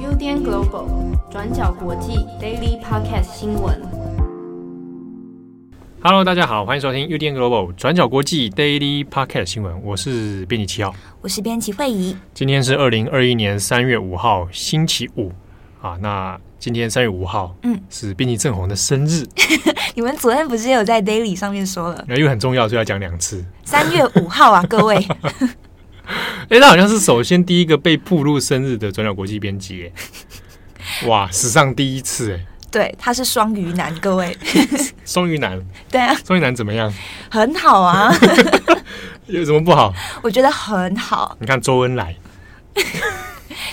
UDN Global 转角国际 Daily Podcast 新闻。Hello，大家好，欢迎收听 UDN Global 转角国际 Daily Podcast 新闻。我是编辑七号，我是编辑惠仪。今天是二零二一年三月五号，星期五啊。那今天三月五号，嗯，是编辑正红的生日。你们昨天不是有在 Daily 上面说了？因为很重要，所以要讲两次。三月五号啊，各位。哎，他好像是首先第一个被曝露生日的转角国际编辑，哇，史上第一次哎。对，他是双鱼男，各位。双鱼男。对啊。双鱼男怎么样？很好啊。有什么不好？我觉得很好。你看周恩来。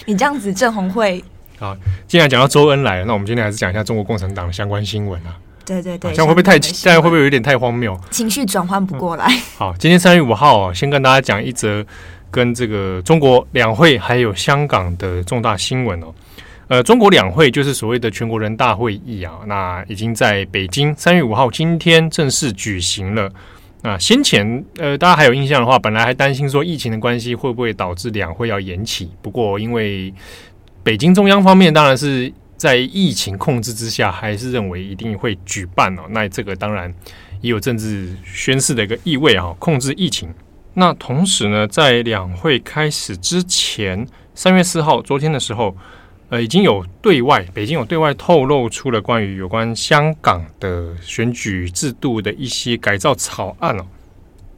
你这样子，郑红会。好，既然讲到周恩来了，那我们今天还是讲一下中国共产党的相关新闻啊。对对对，这样会不会太？这样会不会有点太荒谬？情绪转换不过来。嗯、好，今天三月五号啊，先跟大家讲一则跟这个中国两会还有香港的重大新闻哦。呃，中国两会就是所谓的全国人大会议啊，那已经在北京三月五号今天正式举行了。那先前呃，大家还有印象的话，本来还担心说疫情的关系会不会导致两会要延期，不过因为北京中央方面当然是在疫情控制之下，还是认为一定会举办哦。那这个当然也有政治宣示的一个意味啊，控制疫情。那同时呢，在两会开始之前，三月四号昨天的时候，呃，已经有对外北京有对外透露出了关于有关香港的选举制度的一些改造草案哦。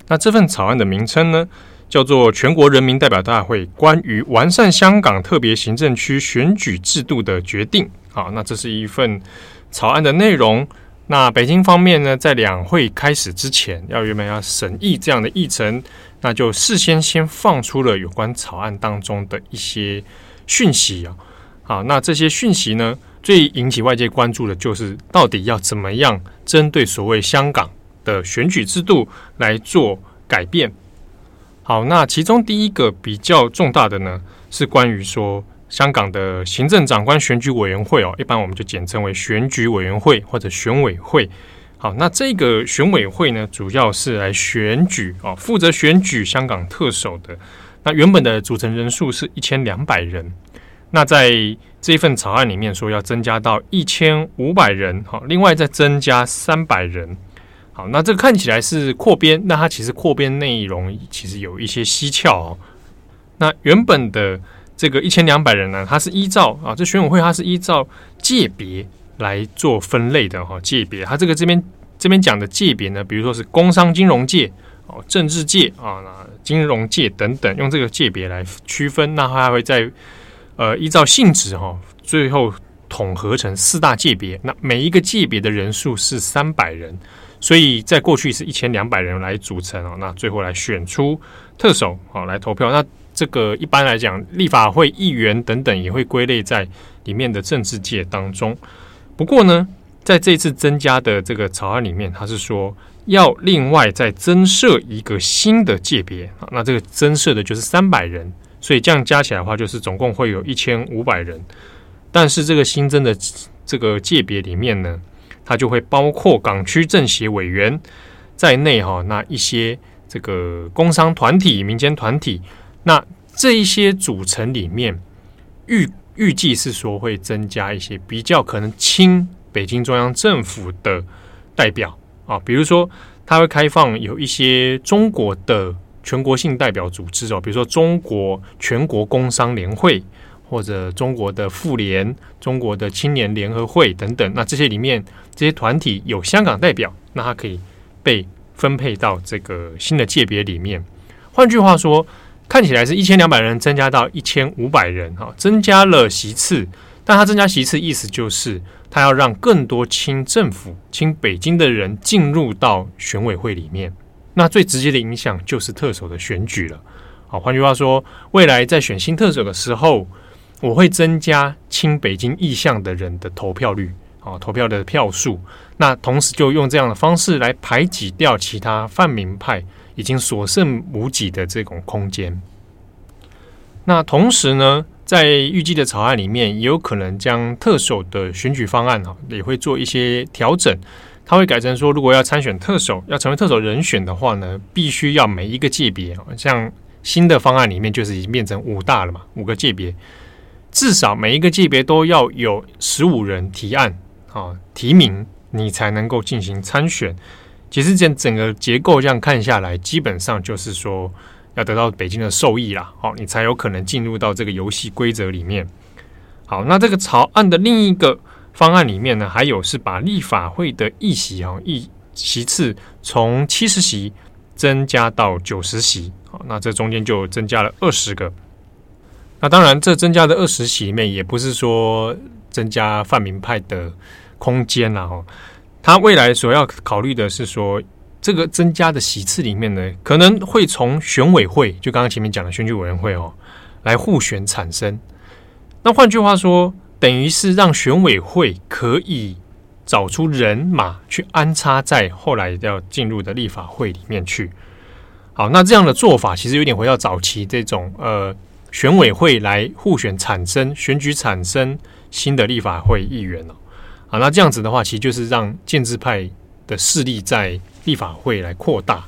那这份草案的名称呢，叫做《全国人民代表大会关于完善香港特别行政区选举制度的决定》。好，那这是一份草案的内容。那北京方面呢，在两会开始之前，要原本要审议这样的议程，那就事先先放出了有关草案当中的一些讯息啊。好，那这些讯息呢，最引起外界关注的就是到底要怎么样针对所谓香港的选举制度来做改变。好，那其中第一个比较重大的呢，是关于说香港的行政长官选举委员会哦，一般我们就简称为选举委员会或者选委会。好，那这个选委会呢，主要是来选举哦，负责选举香港特首的。那原本的组成人数是一千两百人，那在这份草案里面说要增加到一千五百人，好，另外再增加三百人。好，那这个看起来是扩编，那它其实扩编内容其实有一些蹊跷哦。那原本的这个一千两百人呢，它是依照啊，这选委会它是依照界别来做分类的哈，界别它这个这边这边讲的界别呢，比如说是工商金融界哦，政治界啊，那金融界等等，用这个界别来区分，那它还会在呃依照性质哈，最后统合成四大界别，那每一个界别的人数是三百人。所以在过去是一千两百人来组成哦，那最后来选出特首哦来投票。那这个一般来讲，立法会议员等等也会归类在里面的政治界当中。不过呢，在这次增加的这个草案里面，他是说要另外再增设一个新的界别啊。那这个增设的就是三百人，所以这样加起来的话，就是总共会有一千五百人。但是这个新增的这个界别里面呢，它就会包括港区政协委员在内哈，那一些这个工商团体、民间团体，那这一些组成里面预预计是说会增加一些比较可能亲北京中央政府的代表啊，比如说它会开放有一些中国的全国性代表组织哦，比如说中国全国工商联会。或者中国的妇联、中国的青年联合会等等，那这些里面这些团体有香港代表，那它可以被分配到这个新的界别里面。换句话说，看起来是一千两百人增加到一千五百人，哈，增加了席次。但它增加席次意思就是，它要让更多亲政府、亲北京的人进入到选委会里面。那最直接的影响就是特首的选举了。好，换句话说，未来在选新特首的时候，我会增加亲北京意向的人的投票率，啊，投票的票数。那同时就用这样的方式来排挤掉其他泛民派已经所剩无几的这种空间。那同时呢，在预计的草案里面，也有可能将特首的选举方案哈，也会做一些调整。他会改成说，如果要参选特首，要成为特首人选的话呢，必须要每一个界别，像。新的方案里面就是已经变成五大了嘛，五个界别，至少每一个界别都要有十五人提案啊提名，你才能够进行参选。其实这整个结构这样看下来，基本上就是说要得到北京的授意啦，好，你才有可能进入到这个游戏规则里面。好，那这个草案的另一个方案里面呢，还有是把立法会的议席哦议席次从七十席增加到九十席，好，那这中间就增加了二十个。那当然，这增加的二十席里面，也不是说增加泛民派的空间啦，哦。他未来所要考虑的是说，这个增加的席次里面呢，可能会从选委会，就刚刚前面讲的选举委员会哦，来互选产生。那换句话说，等于是让选委会可以找出人马去安插在后来要进入的立法会里面去。好，那这样的做法其实有点回到早期这种呃，选委会来互选产生、选举产生新的立法会议员了。那这样子的话，其实就是让建制派的势力在立法会来扩大。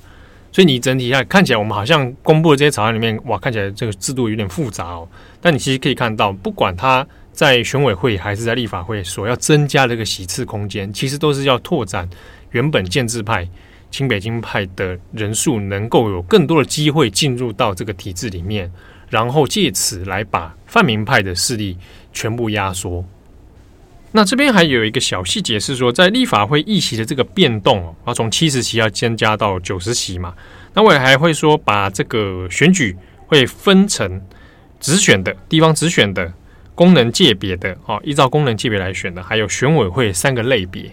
所以你整体下看起来，我们好像公布的这些草案里面，哇，看起来这个制度有点复杂哦。但你其实可以看到，不管他在选委会还是在立法会，所要增加这个席次空间，其实都是要拓展原本建制派、亲北京派的人数，能够有更多的机会进入到这个体制里面，然后借此来把泛民派的势力全部压缩。那这边还有一个小细节是说，在立法会议席的这个变动哦，要从七十席要增加到九十席嘛。那我也还会说，把这个选举会分成直选的地方直选的功能界别的哦，依照功能界别来选的，还有选委会三个类别。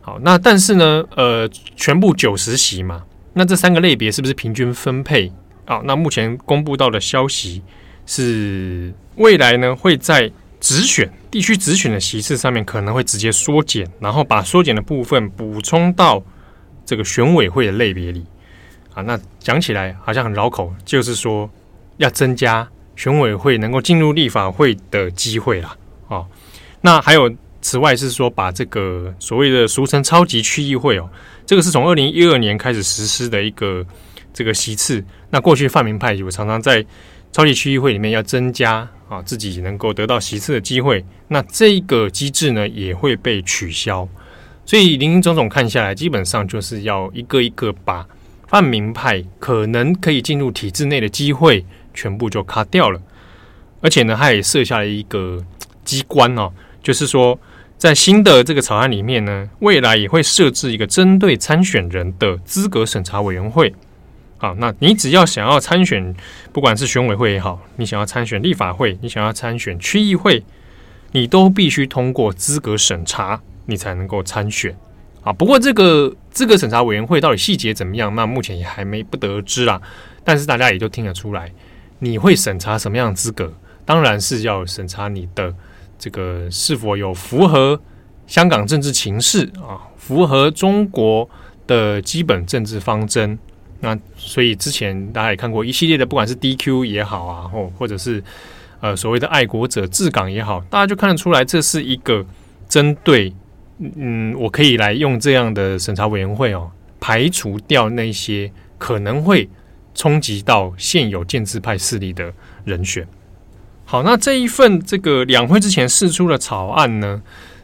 好，那但是呢，呃，全部九十席嘛，那这三个类别是不是平均分配？啊，那目前公布到的消息是，未来呢会在。直选地区直选的席次上面可能会直接缩减，然后把缩减的部分补充到这个选委会的类别里啊。那讲起来好像很绕口，就是说要增加选委会能够进入立法会的机会啦。哦，那还有此外是说把这个所谓的俗称超级区议会哦，这个是从二零一二年开始实施的一个这个席次。那过去泛民派有常常在超级区议会里面要增加。啊，自己能够得到席次的机会，那这个机制呢也会被取消。所以林林总总看下来，基本上就是要一个一个把泛民派可能可以进入体制内的机会全部就卡掉了。而且呢，他也设下了一个机关哦，就是说在新的这个草案里面呢，未来也会设置一个针对参选人的资格审查委员会。好，那你只要想要参选，不管是选委会也好，你想要参选立法会，你想要参选区议会，你都必须通过资格审查，你才能够参选。啊，不过这个资格审查委员会到底细节怎么样，那目前也还没不得而知啦。但是大家也都听得出来，你会审查什么样的资格？当然是要审查你的这个是否有符合香港政治情势啊，符合中国的基本政治方针。那所以之前大家也看过一系列的，不管是 DQ 也好啊，或或者是呃所谓的爱国者治港也好，大家就看得出来，这是一个针对嗯，我可以来用这样的审查委员会哦，排除掉那些可能会冲击到现有建制派势力的人选。好，那这一份这个两会之前释出的草案呢，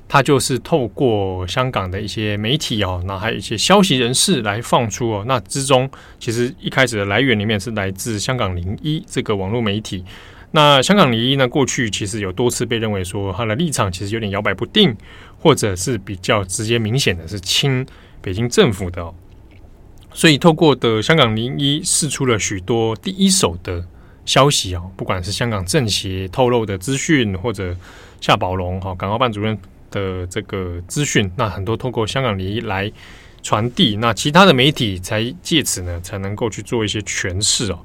他就是透过香港的一些媒体哦，那还有一些消息人士来放出哦。那之中其实一开始的来源里面是来自香港零一这个网络媒体。那香港零一呢，过去其实有多次被认为说他的立场其实有点摇摆不定，或者是比较直接明显的是亲北京政府的。所以透过的香港零一释出了许多第一手的消息哦，不管是香港政协透露的资讯，或者夏宝龙哈港澳办主任。的这个资讯，那很多透过香港零一来传递，那其他的媒体才借此呢才能够去做一些诠释哦。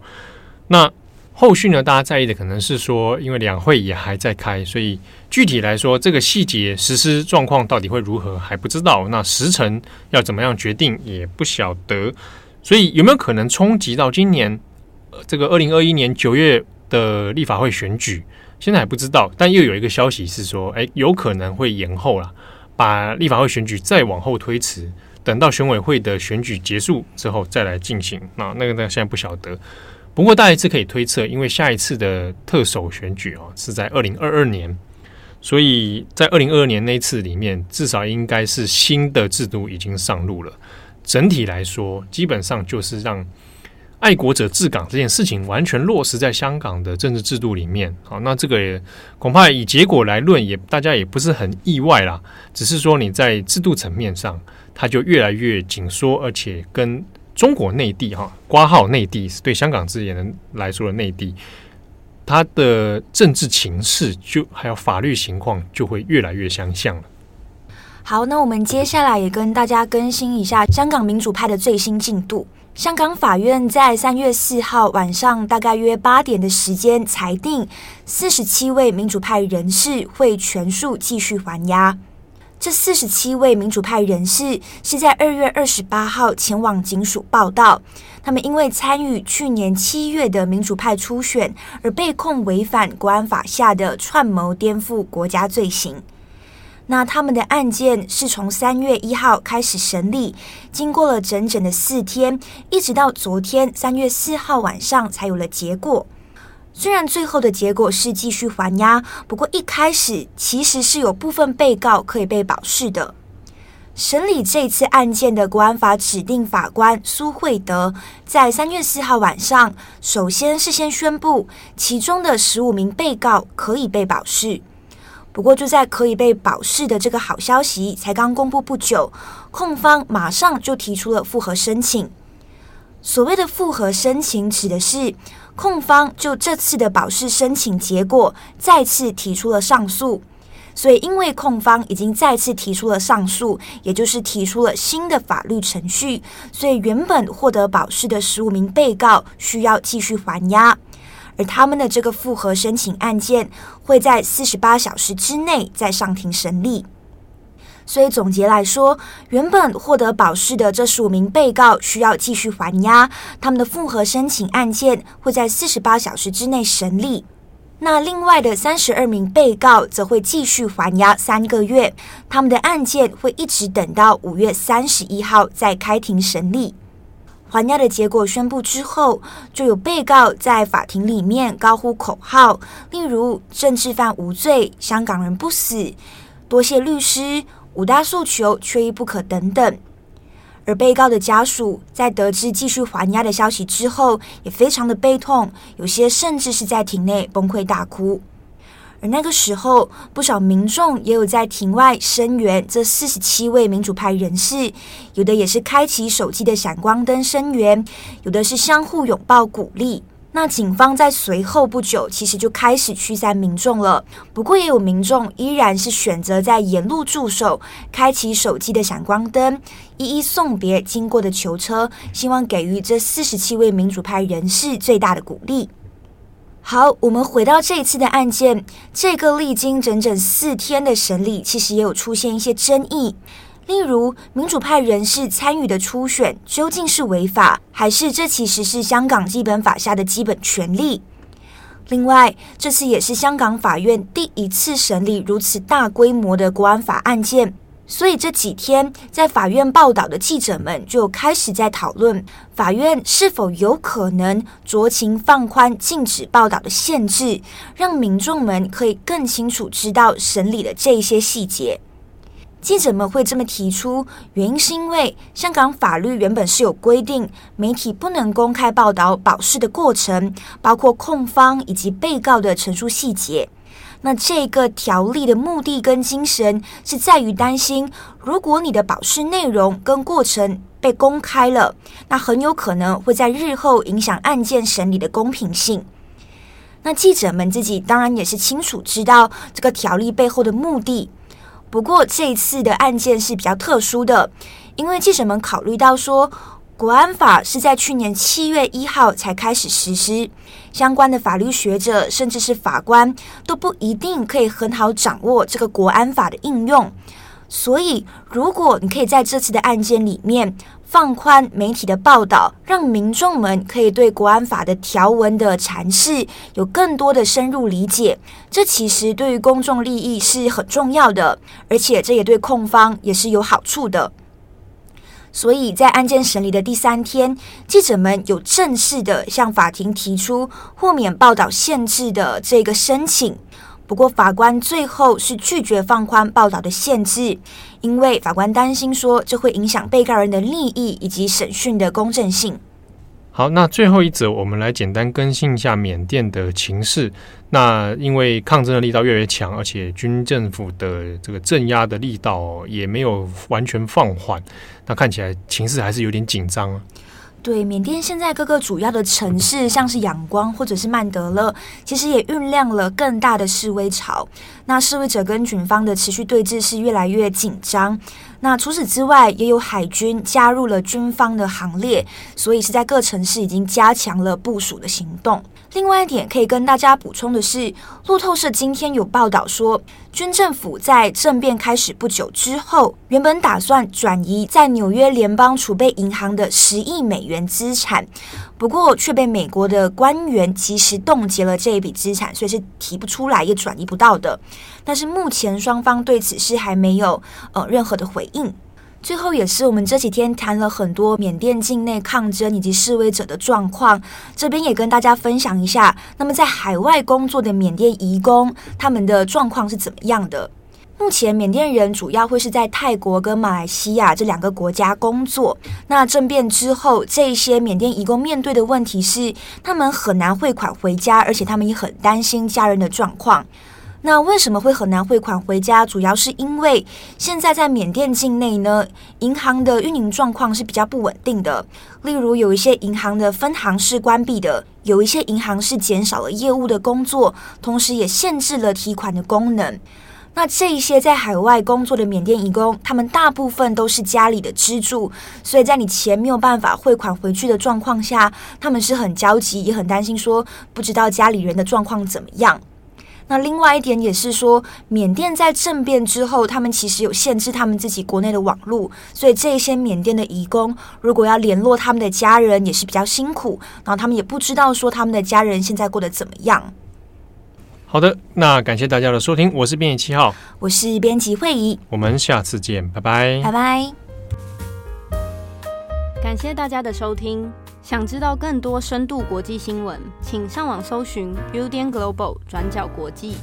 那后续呢，大家在意的可能是说，因为两会也还在开，所以具体来说，这个细节实施状况到底会如何还不知道。那时程要怎么样决定也不晓得，所以有没有可能冲击到今年这个二零二一年九月的立法会选举？现在还不知道，但又有一个消息是说，哎，有可能会延后了，把立法会选举再往后推迟，等到选委会的选举结束之后再来进行。那那个呢，现在不晓得。不过大家一直可以推测，因为下一次的特首选举哦是在二零二二年，所以在二零二二年那一次里面，至少应该是新的制度已经上路了。整体来说，基本上就是让爱国者治港这件事情完全落实在香港的政治制度里面。好，那这个恐怕以结果来论，也大家也不是很意外啦。只是说你在制度层面上，它就越来越紧缩，而且跟。中国内地哈，挂号内地是对香港之言来说的内地，它的政治情势就还有法律情况就会越来越相像了。好，那我们接下来也跟大家更新一下香港民主派的最新进度。香港法院在三月四号晚上大概约八点的时间裁定，四十七位民主派人士会全数继续还押。这四十七位民主派人士是在二月二十八号前往警署报到，他们因为参与去年七月的民主派初选而被控违反国安法下的串谋颠覆国家罪行。那他们的案件是从三月一号开始审理，经过了整整的四天，一直到昨天三月四号晚上才有了结果。虽然最后的结果是继续还押，不过一开始其实是有部分被告可以被保释的。审理这次案件的国安法指定法官苏慧德，在三月四号晚上，首先事先宣布，其中的十五名被告可以被保释。不过就在可以被保释的这个好消息才刚公布不久，控方马上就提出了复核申请。所谓的复核申请，指的是。控方就这次的保释申请结果再次提出了上诉，所以因为控方已经再次提出了上诉，也就是提出了新的法律程序，所以原本获得保释的十五名被告需要继续还押，而他们的这个复核申请案件会在四十八小时之内再上庭审理。所以总结来说，原本获得保释的这十五名被告需要继续还押，他们的复核申请案件会在四十八小时之内审理。那另外的三十二名被告则会继续还押三个月，他们的案件会一直等到五月三十一号再开庭审理。还押的结果宣布之后，就有被告在法庭里面高呼口号，例如“政治犯无罪”、“香港人不死”、“多谢律师”。五大诉求缺一不可等等，而被告的家属在得知继续还押的消息之后，也非常的悲痛，有些甚至是在庭内崩溃大哭。而那个时候，不少民众也有在庭外声援这四十七位民主派人士，有的也是开启手机的闪光灯声援，有的是相互拥抱鼓励。那警方在随后不久，其实就开始驱散民众了。不过，也有民众依然是选择在沿路驻守，开启手机的闪光灯，一一送别经过的囚车，希望给予这四十七位民主派人士最大的鼓励。好，我们回到这一次的案件，这个历经整整四天的审理，其实也有出现一些争议。例如，民主派人士参与的初选究竟是违法，还是这其实是香港基本法下的基本权利？另外，这次也是香港法院第一次审理如此大规模的国安法案件，所以这几天在法院报道的记者们就开始在讨论，法院是否有可能酌情放宽禁止报道的限制，让民众们可以更清楚知道审理的这些细节。记者们会这么提出，原因是因为香港法律原本是有规定，媒体不能公开报道保释的过程，包括控方以及被告的陈述细节。那这个条例的目的跟精神是在于担心，如果你的保释内容跟过程被公开了，那很有可能会在日后影响案件审理的公平性。那记者们自己当然也是清楚知道这个条例背后的目的。不过这一次的案件是比较特殊的，因为记者们考虑到说，国安法是在去年七月一号才开始实施，相关的法律学者甚至是法官都不一定可以很好掌握这个国安法的应用。所以，如果你可以在这次的案件里面放宽媒体的报道，让民众们可以对国安法的条文的阐释有更多的深入理解，这其实对于公众利益是很重要的，而且这也对控方也是有好处的。所以在案件审理的第三天，记者们有正式的向法庭提出豁免报道限制的这个申请。不过，法官最后是拒绝放宽报道的限制，因为法官担心说这会影响被告人的利益以及审讯的公正性。好，那最后一则，我们来简单更新一下缅甸的情势。那因为抗争的力道越来越强，而且军政府的这个镇压的力道也没有完全放缓，那看起来情势还是有点紧张。对，缅甸现在各个主要的城市，像是仰光或者是曼德勒，其实也酝酿了更大的示威潮。那示威者跟警方的持续对峙是越来越紧张。那除此之外，也有海军加入了军方的行列，所以是在各城市已经加强了部署的行动。另外一点可以跟大家补充的是，路透社今天有报道说，军政府在政变开始不久之后，原本打算转移在纽约联邦储备银行的十亿美元资产，不过却被美国的官员及时冻结了这一笔资产，所以是提不出来也转移不到的。但是目前双方对此事还没有呃任何的回应。最后也是我们这几天谈了很多缅甸境内抗争以及示威者的状况，这边也跟大家分享一下。那么在海外工作的缅甸移工，他们的状况是怎么样的？目前缅甸人主要会是在泰国跟马来西亚这两个国家工作。那政变之后，这些缅甸移工面对的问题是，他们很难汇款回家，而且他们也很担心家人的状况。那为什么会很难汇款回家？主要是因为现在在缅甸境内呢，银行的运营状况是比较不稳定的。例如，有一些银行的分行是关闭的，有一些银行是减少了业务的工作，同时也限制了提款的功能。那这一些在海外工作的缅甸移工，他们大部分都是家里的支柱，所以在你钱没有办法汇款回去的状况下，他们是很焦急，也很担心，说不知道家里人的状况怎么样。那另外一点也是说，缅甸在政变之后，他们其实有限制他们自己国内的网络，所以这些缅甸的移工如果要联络他们的家人，也是比较辛苦。然后他们也不知道说他们的家人现在过得怎么样。好的，那感谢大家的收听，我是编辑七号，我是编辑慧仪，我们下次见，拜拜，拜拜。感谢大家的收听。想知道更多深度国际新闻，请上网搜寻 Udan Global 转角国际。